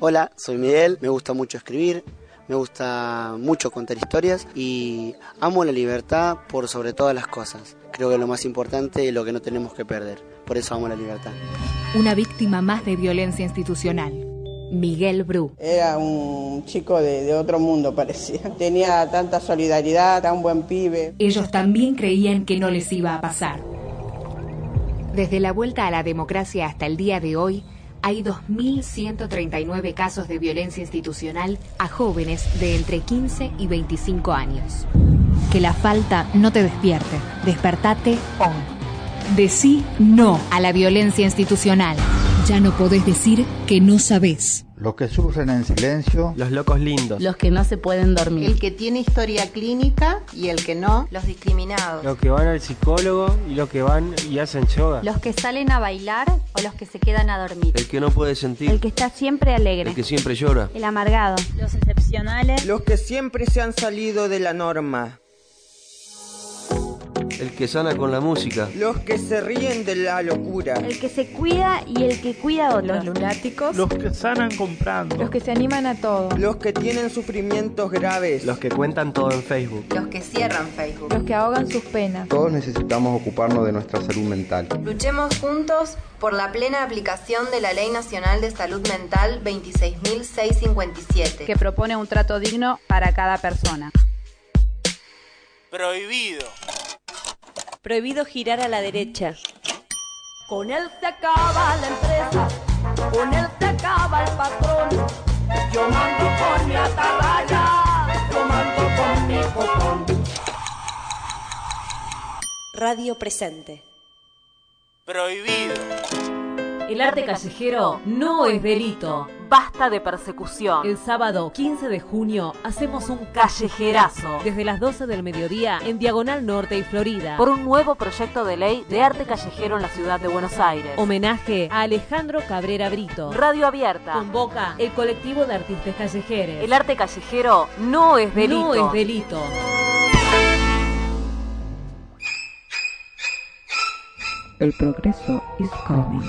Speaker 18: Hola, soy Miguel, me gusta mucho escribir, me gusta mucho contar historias y amo la libertad por sobre todas las cosas. Creo que es lo más importante y lo que no tenemos que perder. Por eso amo la libertad.
Speaker 1: Una víctima más de violencia institucional. Miguel Bru.
Speaker 20: Era un chico de, de otro mundo, parecía. Tenía tanta solidaridad, tan buen pibe.
Speaker 1: Ellos también creían que no les iba a pasar. Desde la vuelta a la democracia hasta el día de hoy, hay 2.139 casos de violencia institucional a jóvenes de entre 15 y 25 años. Que la falta no te despierte. Despertate hoy. Decí no a la violencia institucional. Ya no podés decir que no sabés.
Speaker 21: Los que sufren en silencio.
Speaker 22: Los locos lindos.
Speaker 23: Los que no se pueden dormir.
Speaker 24: El que tiene historia clínica y el que no.
Speaker 25: Los discriminados.
Speaker 26: Los que van al psicólogo y los que van y hacen yoga.
Speaker 27: Los que salen a bailar o los que se quedan a dormir.
Speaker 28: El que no puede sentir.
Speaker 27: El que está siempre alegre.
Speaker 28: El que siempre llora.
Speaker 27: El amargado.
Speaker 29: Los excepcionales.
Speaker 30: Los que siempre se han salido de la norma.
Speaker 28: El que sana con la música.
Speaker 30: Los que se ríen de la locura.
Speaker 27: El que se cuida y el que cuida a otros.
Speaker 31: Los lunáticos.
Speaker 32: Los que sanan comprando.
Speaker 33: Los que se animan a todo.
Speaker 30: Los que tienen sufrimientos graves.
Speaker 26: Los que cuentan todo en Facebook.
Speaker 25: Los que cierran Facebook.
Speaker 33: Los que ahogan sus penas.
Speaker 21: Todos necesitamos ocuparnos de nuestra salud mental.
Speaker 25: Luchemos juntos por la plena aplicación de la Ley Nacional de Salud Mental 26.657.
Speaker 34: Que propone un trato digno para cada persona.
Speaker 35: Prohibido.
Speaker 36: Prohibido girar a la derecha.
Speaker 37: Con él se acaba la empresa, con él se acaba el patrón. Yo mando con mi atarraya, yo mando con mi botón.
Speaker 36: Radio presente.
Speaker 35: Prohibido.
Speaker 4: El arte callejero no es delito. Basta de persecución. El sábado 15 de junio hacemos un callejerazo desde las 12 del mediodía en Diagonal Norte y Florida por un nuevo proyecto de ley de arte callejero en la ciudad de Buenos Aires. Homenaje a Alejandro Cabrera Brito. Radio Abierta convoca el colectivo de artistas callejeros. El arte callejero no es delito. No es delito.
Speaker 38: El progreso is coming.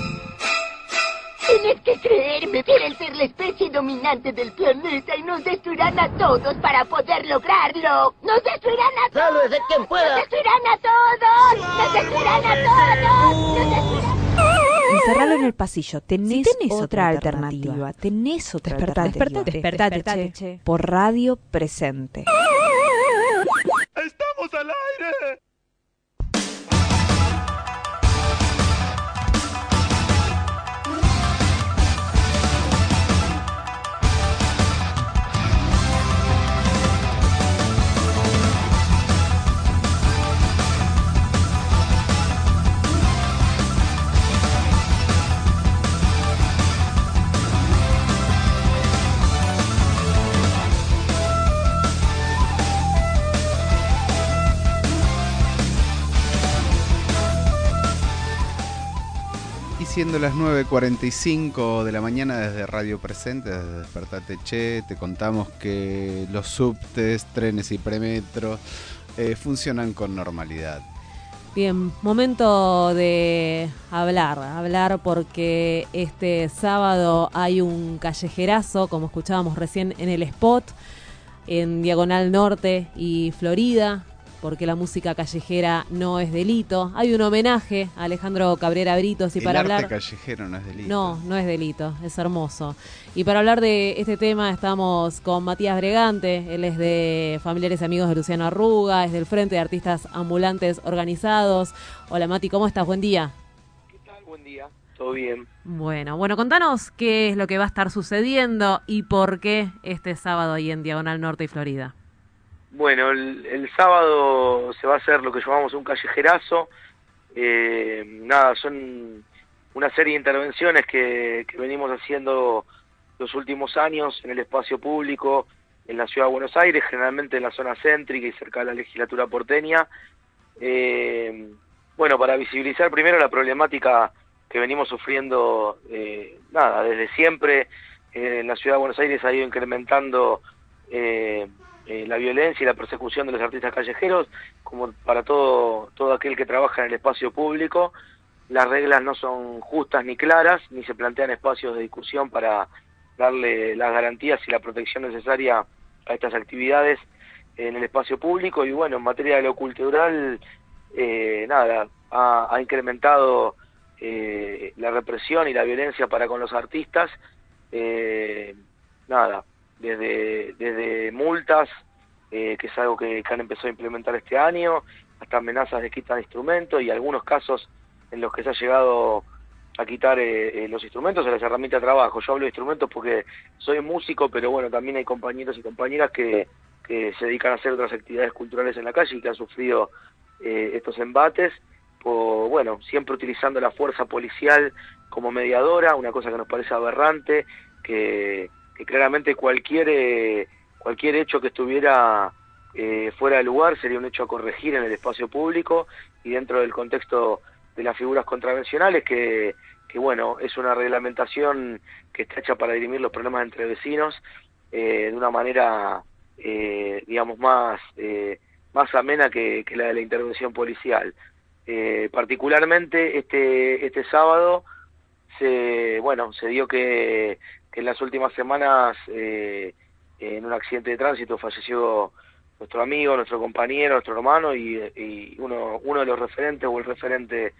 Speaker 37: Tienes que creerme, quieren ser la especie dominante del planeta y nos destruirán a todos para poder lograrlo. ¡Nos destruirán a todos!
Speaker 39: ¡Sálvese quien pueda!
Speaker 37: ¡Nos destruirán a todos! ¡Nos destruirán a todos! ¡Nos destruirán
Speaker 1: Encerralo en el pasillo. Tenés, otra, alternativa. Tenés otra
Speaker 4: Despertate,
Speaker 1: alternativa.
Speaker 4: despertate,
Speaker 1: Despertate,
Speaker 4: che.
Speaker 1: Por radio presente.
Speaker 39: ¡Estamos al aire!
Speaker 2: Siendo las 9.45 de la mañana desde Radio Presente, desde Despertate Che, te contamos que los subtes, trenes y premetro eh, funcionan con normalidad.
Speaker 4: Bien, momento de hablar, hablar porque este sábado hay un callejerazo, como escuchábamos recién en el spot, en Diagonal Norte y Florida, porque la música callejera no es delito. Hay un homenaje a Alejandro Cabrera Britos y
Speaker 2: El
Speaker 4: para
Speaker 2: arte
Speaker 4: hablar...
Speaker 2: callejero no es delito.
Speaker 4: No, no es delito, es hermoso. Y para hablar de este tema estamos con Matías Bregante, él es de Familiares y Amigos de Luciano Arruga, es del Frente de Artistas Ambulantes Organizados. Hola Mati, ¿cómo estás? Buen día.
Speaker 40: Buen día, todo bien.
Speaker 4: Bueno, bueno, contanos qué es lo que va a estar sucediendo y por qué este sábado ahí en Diagonal Norte y Florida.
Speaker 40: Bueno, el, el sábado se va a hacer lo que llamamos un callejerazo. Eh, nada, son una serie de intervenciones que, que venimos haciendo los últimos años en el espacio público en la ciudad de Buenos Aires, generalmente en la zona céntrica y cerca de la legislatura porteña. Eh, bueno, para visibilizar primero la problemática que venimos sufriendo, eh, nada, desde siempre eh, en la ciudad de Buenos Aires ha ido incrementando eh, la violencia y la persecución de los artistas callejeros, como para todo, todo aquel que trabaja en el espacio público. las reglas no son justas ni claras, ni se plantean espacios de discusión para darle las garantías y la protección necesaria a estas actividades en el espacio público y bueno, en materia de lo cultural, eh, nada, ha, incrementado eh, la represión y la violencia para con los artistas, eh, nada, desde, desde multas, que es algo que, han empezado a implementar este año, hasta amenazas de quita de instrumentos y algunos casos en los que se ha llegado a quitar eh, eh, los instrumentos o las herramientas de trabajo. Yo hablo de instrumentos porque soy músico, pero bueno, también hay compañeros y compañeras que, que se dedican a hacer otras actividades culturales en la calle y que han sufrido eh, estos embates, por, bueno, siempre utilizando la fuerza policial como mediadora, una cosa que nos parece aberrante, que, que claramente cualquier, cualquier hecho que estuviera fuera de lugar sería un hecho a corregir en el espacio público y dentro del contexto de las figuras contravencionales que, que bueno, es una reglamentación que está hecha para dirimir los problemas entre vecinos eh, de una manera, eh, digamos, más, eh, más amena que, que, la de la intervención policial. particularmente este, este sábado se, bueno, se dio que, en las últimas semanas en un accidente de tránsito falleció nuestro amigo, nuestro compañero, nuestro hermano y, uno, uno de los referentes o el referente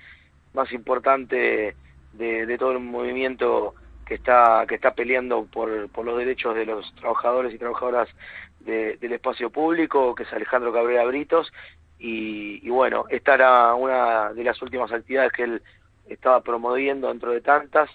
Speaker 40: más importante de, todo el movimiento que está que está peleando por, por los derechos de los trabajadores y trabajadoras del espacio público, que es Alejandro Cabrera Britos, y, bueno, esta era una de las últimas actividades que él estaba promoviendo dentro de tantas,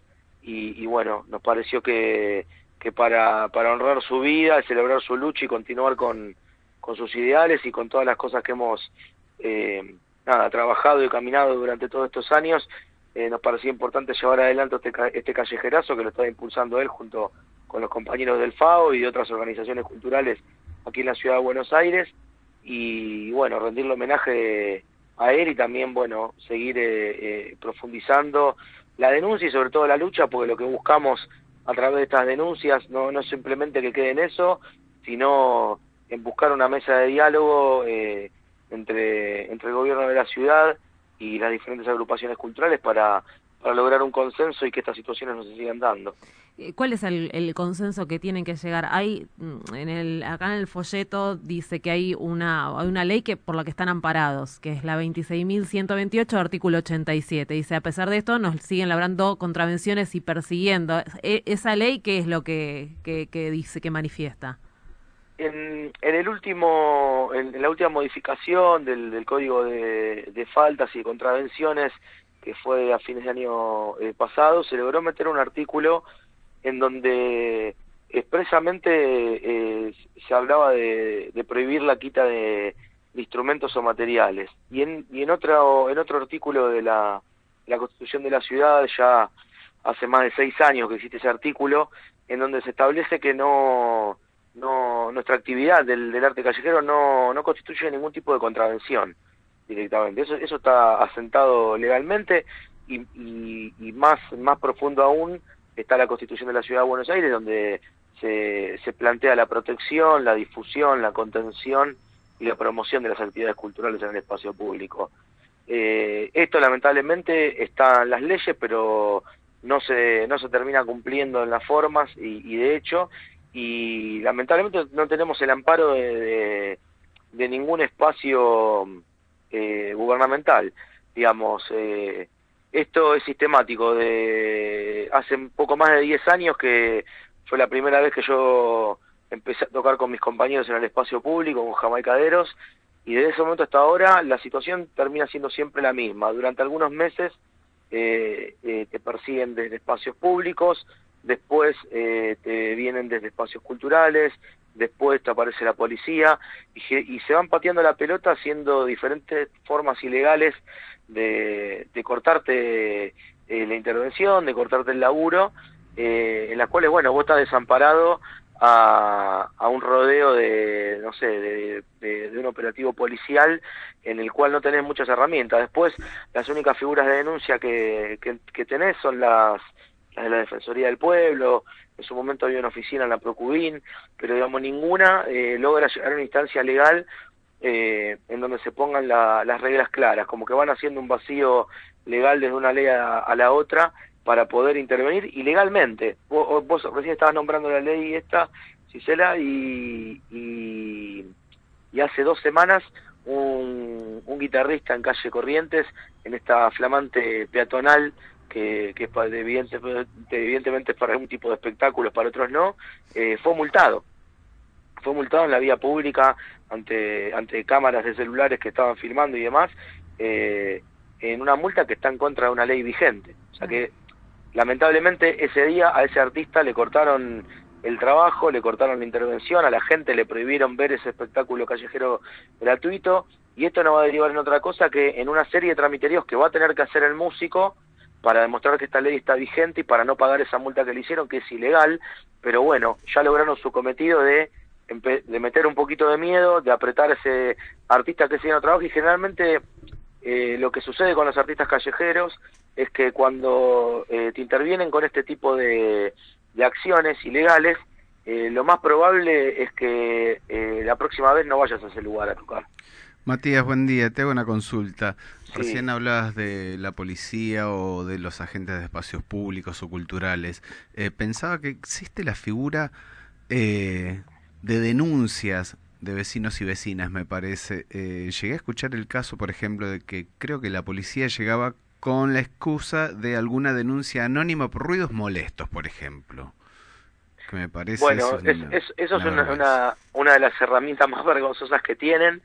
Speaker 40: y, bueno, nos pareció que, que para, para honrar su vida, celebrar su lucha y continuar con, con sus ideales y con todas las cosas que hemos eh, nada, trabajado y caminado durante todos estos años, eh, nos parecía importante llevar adelante este, este callejerazo que lo está impulsando él junto con los compañeros del FAO y de otras organizaciones culturales aquí en la ciudad de Buenos Aires y bueno, rendirle homenaje a él y también bueno, seguir eh, profundizando la denuncia y sobre todo la lucha porque lo que buscamos a través de estas denuncias no, no simplemente que quede en eso, sino en buscar una mesa de diálogo eh, entre, entre el gobierno de la ciudad y las diferentes agrupaciones culturales para, para lograr un consenso y que estas situaciones no se sigan dando.
Speaker 4: ¿Cuál es el, consenso que tienen que llegar? Hay mm, en el acá en el folleto dice que hay una hay una ley que por la que están amparados, que es la 26.128 artículo 87. Dice, a pesar de esto nos siguen labrando contravenciones y persiguiendo. E, ¿Esa ley qué es lo que, dice que manifiesta?
Speaker 40: en, el último, en, la última modificación del, código de, faltas y contravenciones que fue a fines de año eh, pasado, se logró meter un artículo en donde expresamente eh, se hablaba de, prohibir la quita de, instrumentos o materiales. Y en, y en, otro, en otro artículo de la, la Constitución de la Ciudad, ya hace más de seis años que existe ese artículo, en donde se establece que no no nuestra actividad del, arte callejero no, no constituye ningún tipo de contravención directamente. Eso, eso está asentado legalmente y, y, más, más profundo aún está la Constitución de la Ciudad de Buenos Aires, donde se, plantea la protección, la difusión, la contención y la promoción de las actividades culturales en el espacio público. Eh, esto lamentablemente está en las leyes, pero no se, no se termina cumpliendo en las formas y, de hecho y lamentablemente no tenemos el amparo de, de, ningún espacio eh, gubernamental. Digamos, eh, esto es sistemático. De hace un poco más de 10 años que fue la primera vez que yo empecé a tocar con mis compañeros en el espacio público, con jamaicaderos, y desde ese momento hasta ahora la situación termina siendo siempre la misma. Durante algunos meses eh, eh te persiguen desde espacios públicos, después eh, te vienen desde espacios culturales, después aparece la policía y, se van pateando la pelota haciendo diferentes formas ilegales de, cortarte eh, la intervención, de cortarte el laburo, eh, en las cuales, bueno, vos estás desamparado a, un rodeo de, no sé, de, un operativo policial en el cual no tenés muchas herramientas. Después, las únicas figuras de denuncia que, que tenés son las la de la Defensoría del Pueblo, en su momento había una oficina en la Procubín, pero digamos ninguna eh, logra llegar a una instancia legal eh, en donde se pongan las reglas claras, como que van haciendo un vacío legal desde una ley a, la otra para poder intervenir ilegalmente. Vos, vos, recién estabas nombrando la ley esta, Cisela, y, y, hace dos semanas un, guitarrista en calle Corrientes, en esta flamante peatonal que, que es evidentemente para un tipo de espectáculos, para otros no, eh, fue multado. Fue multado en la vía pública ante, ante cámaras de celulares que estaban filmando y demás, eh, en una multa que está en contra de una ley vigente. O sea que lamentablemente ese día a ese artista le cortaron el trabajo, le cortaron la intervención, a la gente le prohibieron ver ese espectáculo callejero gratuito y esto no va a derivar en otra cosa que en una serie de tramiterios que va a tener que hacer el músico para demostrar que esta ley está vigente y para no pagar esa multa que le hicieron, que es ilegal, pero bueno, ya lograron su cometido de, de meter un poquito de miedo, de apretar a ese artista que sigue no trabajo y generalmente eh, lo que sucede con los artistas callejeros es que cuando eh, te intervienen con este tipo de, acciones ilegales, eh, lo más probable es que la próxima vez no vayas a ese lugar a tocar.
Speaker 2: Matías, buen día. Te hago una consulta. Recién hablabas de la policía o de los agentes de espacios públicos o culturales. pensaba que existe la figura de denuncias de vecinos y vecinas, me parece. Eh, llegué a escuchar el caso, por ejemplo, de que creo que la policía llegaba con la excusa de alguna denuncia anónima por ruidos molestos, por ejemplo. Que me parece.
Speaker 40: Bueno, eso es, una, una, de las herramientas más vergonzosas que tienen,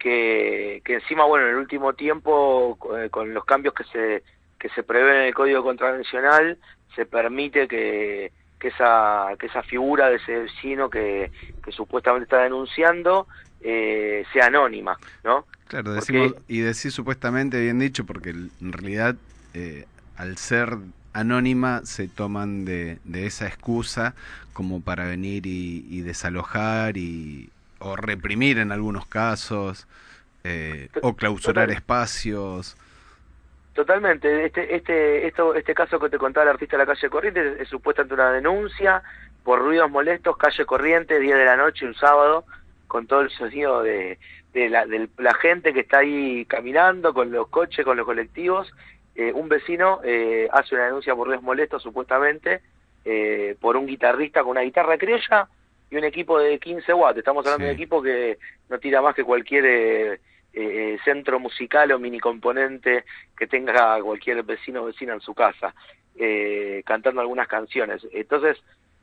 Speaker 40: que, que encima, bueno, en el último tiempo, eh, con los cambios que se, que se prevén en el Código Contravencional, se permite que que esa, que esa figura de ese vecino que, que supuestamente está denunciando eh, sea anónima, ¿no?
Speaker 2: Claro, decimos, y decir supuestamente bien dicho, porque en realidad eh, al ser anónima se toman de, de, esa excusa como para venir y, desalojar y, o reprimir en algunos casos, eh, o clausurar espacios.
Speaker 40: Totalmente. Este, este, esto, este caso que te contaba el artista de la calle Corrientes es, supuestamente una denuncia por ruidos molestos, calle Corriente, 10 de la noche, un sábado, con todo el sonido de, de, la, de la gente que está ahí caminando, con los coches, con los colectivos. Eh, un vecino eh, hace una denuncia por ruidos molestos, supuestamente, eh, por un guitarrista con una guitarra criolla y un equipo de 15 watts. Estamos hablando de un equipo que no tira más que cualquier eh, centro musical o mini componente que tenga cualquier vecino o vecina en su casa, eh, cantando algunas canciones. Entonces,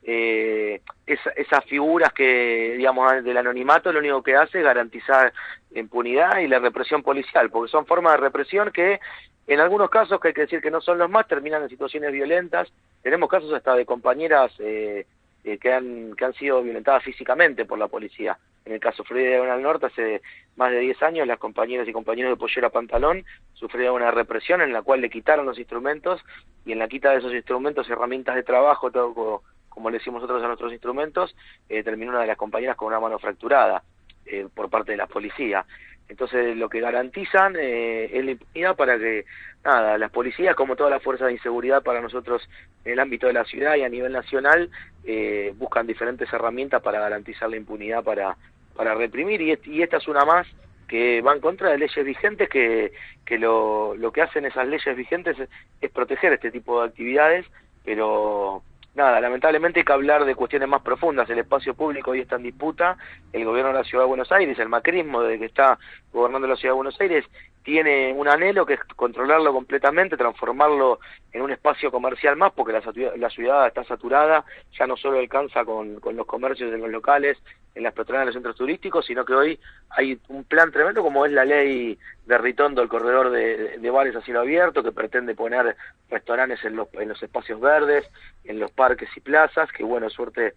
Speaker 40: eh, esas figuras que, digamos, del anonimato lo único que hace es garantizar la impunidad y la represión policial, porque son formas de represión que en algunos casos, que hay que decir que no son los más, terminan en situaciones violentas. Tenemos casos hasta de compañeras eh, eh, que, han, que han sido violentadas físicamente por la policía. En el caso Florida Diagonal Norte, hace más de 10 años, las compañeras y compañeros de Pollera Pantalón sufrieron una represión en la cual le quitaron los instrumentos y en la quita de esos instrumentos, herramientas de trabajo, todo como, le decimos nosotros a nuestros instrumentos, eh, terminó una de las compañeras con una mano fracturada eh, por parte de la policía. Entonces lo que garantizan eh, es la impunidad para que, nada, las policías como todas las fuerzas de inseguridad para nosotros en el ámbito de la ciudad y a nivel nacional eh, buscan diferentes herramientas para garantizar la impunidad para, para reprimir. Y, esta es una más que va en contra de leyes vigentes que, que lo, lo que hacen esas leyes vigentes es proteger este tipo de actividades, pero nada, lamentablemente hay que hablar de cuestiones más profundas. El espacio público hoy está en disputa. El gobierno de la Ciudad de Buenos Aires, el macrismo, desde que está gobernando la Ciudad de Buenos Aires, tiene un anhelo que es controlarlo completamente, transformarlo en un espacio comercial más, porque la, ciudad está saturada, ya no solo alcanza con, los comercios en los locales, en las petroleras, en los centros turísticos, sino que hoy hay un plan tremendo como es la ley de Ritondo, el corredor de, de bares a cielo abierto, que pretende poner restaurantes en los, en los espacios verdes, en los parques y plazas, que bueno, suerte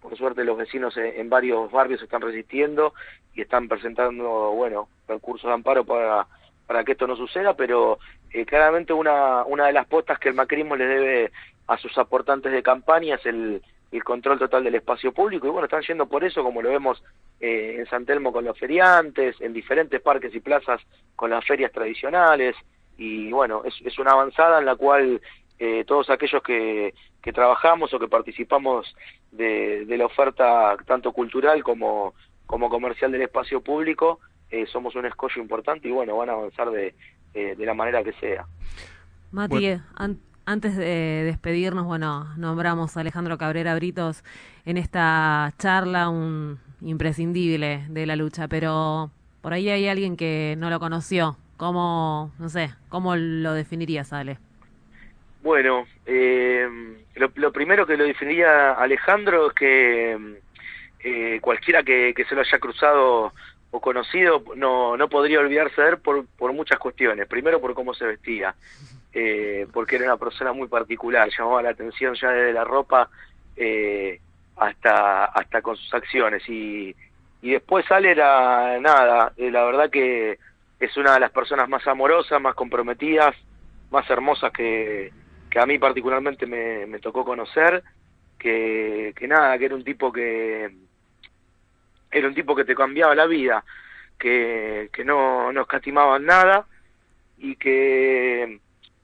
Speaker 40: por suerte los vecinos en varios barrios están resistiendo y están presentando, bueno, recursos de amparo para para que esto no suceda, pero eh, claramente una, una de las postas que el macrismo le debe a sus aportantes de campaña es el, el control total del espacio público y bueno, están yendo por eso, como lo vemos eh, en San Telmo con los feriantes, en diferentes parques y plazas con las ferias tradicionales y bueno, es, es una avanzada en la cual eh, todos aquellos que, que trabajamos o que participamos de, de la oferta tanto cultural como, como comercial del espacio público, eh, somos un escollo importante y bueno, van a avanzar de, eh, de la manera que sea.
Speaker 4: Mati,
Speaker 40: Bueno.
Speaker 4: An- antes de despedirnos, bueno, nombramos a Alejandro Cabrera Britos en esta charla, un imprescindible de la lucha, pero por ahí hay alguien que no lo conoció. ¿Cómo, no sé, cómo lo definirías, Ale?
Speaker 40: Bueno, eh, lo, lo primero que lo definiría Alejandro es que eh, cualquiera que, que se lo haya cruzado o conocido no, no podría olvidarse de él por, por muchas cuestiones. Primero por cómo se vestía, eh, porque era una persona muy particular, llamaba la atención ya desde la ropa eh, hasta, hasta con sus acciones. Y, y después sale la nada, eh, la verdad que es una de las personas más amorosas, más comprometidas, más hermosas que, que a mí particularmente me, me tocó conocer, que, que nada, que era un tipo que era un tipo que te cambiaba la vida, que, que no, no escatimaba en nada y que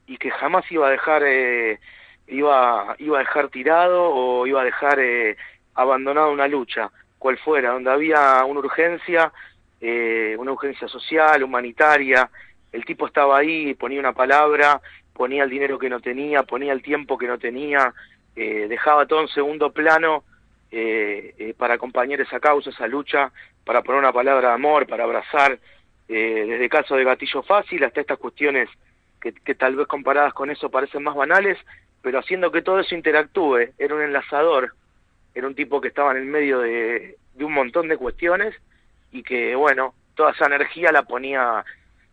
Speaker 40: y que jamás iba a dejar eh, iba iba a dejar tirado o iba a dejar eh, abandonado una lucha, cual fuera, donde había una urgencia, eh, una urgencia social, humanitaria, el tipo estaba ahí, ponía una palabra, ponía el dinero que no tenía, ponía el tiempo que no tenía, eh, dejaba todo en segundo plano eh, para acompañar esa causa, esa lucha, para poner una palabra de amor, para abrazar, desde casos de gatillo fácil hasta estas cuestiones que, tal vez comparadas con eso parecen más banales, pero haciendo que todo eso interactúe, era un enlazador, era un tipo que estaba en el medio de, de un montón de cuestiones y que, bueno, toda esa energía la ponía,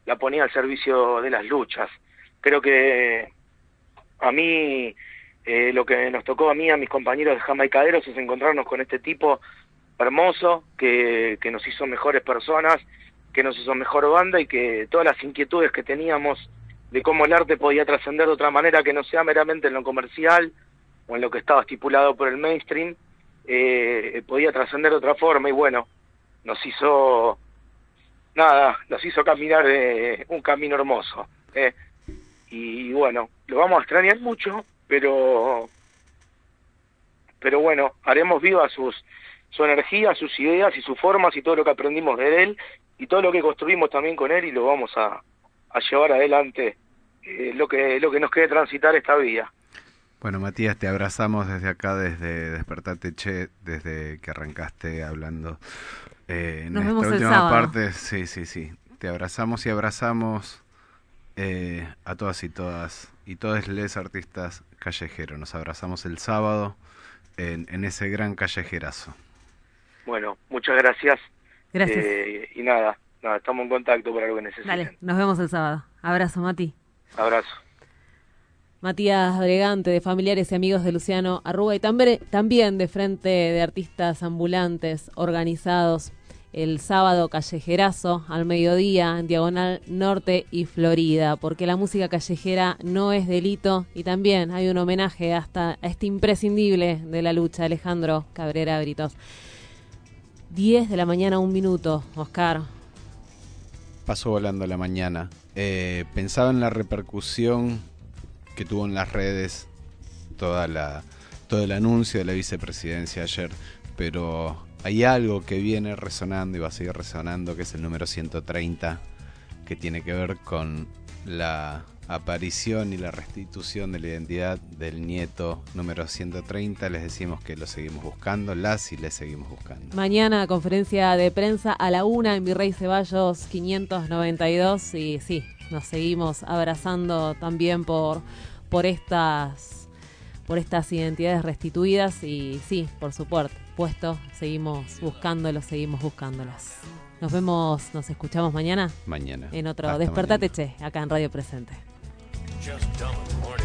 Speaker 40: la ponía al servicio de las luchas. Creo que a mí eh, lo que nos tocó a mí, a mis compañeros de Jamaicaderos, es encontrarnos con este tipo hermoso que, que nos hizo mejores personas, que nos hizo mejor banda y que todas las inquietudes que teníamos de cómo el arte podía trascender de otra manera que no sea meramente en lo comercial o en lo que estaba estipulado por el mainstream, eh, podía trascender de otra forma y bueno, nos hizo, nada, nos hizo caminar eh, un camino hermoso. eh. Y bueno, lo vamos a extrañar mucho, pero pero bueno, haremos viva sus su energía, sus ideas y sus formas y todo lo que aprendimos de él y todo lo que construimos también con él y lo vamos a, a llevar adelante eh, lo que lo que nos quede transitar esta vida.
Speaker 2: Bueno, Matías, te abrazamos desde acá, desde Despertate Che, desde que arrancaste hablando eh, en
Speaker 4: Nos
Speaker 2: esta
Speaker 4: vemos el
Speaker 2: última
Speaker 4: sábado.
Speaker 2: parte. Sí, sí, sí. Te abrazamos y abrazamos eh, a todas y todas y todos les artistas callejeros. Nos abrazamos el sábado en, en ese gran callejerazo.
Speaker 40: Bueno, muchas gracias.
Speaker 4: Gracias.
Speaker 40: Eh, y nada, nada, estamos en contacto para lo que necesiten.
Speaker 4: Dale, nos vemos el sábado. Abrazo, Mati.
Speaker 40: Abrazo.
Speaker 4: Matías Bregante, de familiares y amigos de Luciano Arruga, y también, también de Frente de Artistas Ambulantes organizados el sábado callejerazo al mediodía en Diagonal Norte y Florida, porque la música callejera no es delito y también hay un homenaje hasta a este imprescindible de la lucha, Alejandro Cabrera Britos. 10 de la mañana, un minuto, Oscar.
Speaker 2: Pasó volando la mañana. Eh, pensaba en la repercusión que tuvo en las redes toda la, todo el anuncio de la vicepresidencia ayer, pero hay algo que viene resonando y va a seguir resonando, que es el número 130, que tiene que ver con la aparición y la restitución de la identidad del nieto número 130. Les decimos que lo seguimos buscando, las y les seguimos buscando.
Speaker 4: Mañana conferencia de prensa a la una en Virrey Ceballos 592 y sí, nos seguimos abrazando también por, por estas por estas identidades restituidas y sí, por supuesto, seguimos buscándolos, seguimos buscándolas. Nos vemos, nos escuchamos mañana
Speaker 2: Mañana.
Speaker 4: en otro
Speaker 2: Hasta
Speaker 4: Despertate Che, acá en Radio Presente.
Speaker 41: Just dumb and horny.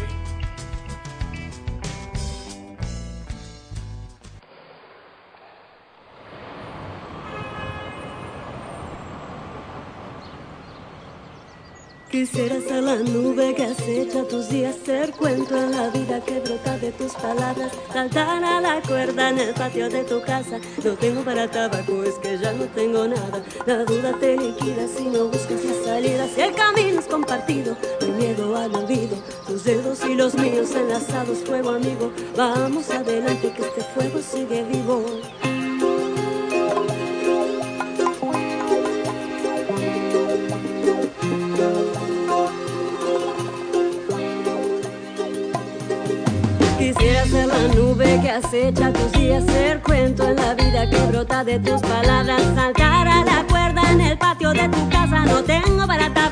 Speaker 42: Quisiera ser la nube que acecha tus días, ser cuento en la vida que brota de tus palabras, saltar a la cuerda en el patio de tu casa. No tengo para tabaco, es que ya no tengo nada. La duda te liquida si no buscas la salida. Si el camino es compartido, hay miedo al olvido. Tus dedos y los míos enlazados, fuego amigo. Vamos adelante, que este fuego sigue vivo. Nube que acecha tus días, ser cuento en la vida que brota de tus palabras, saltar a la cuerda en el patio de tu casa, no tengo para.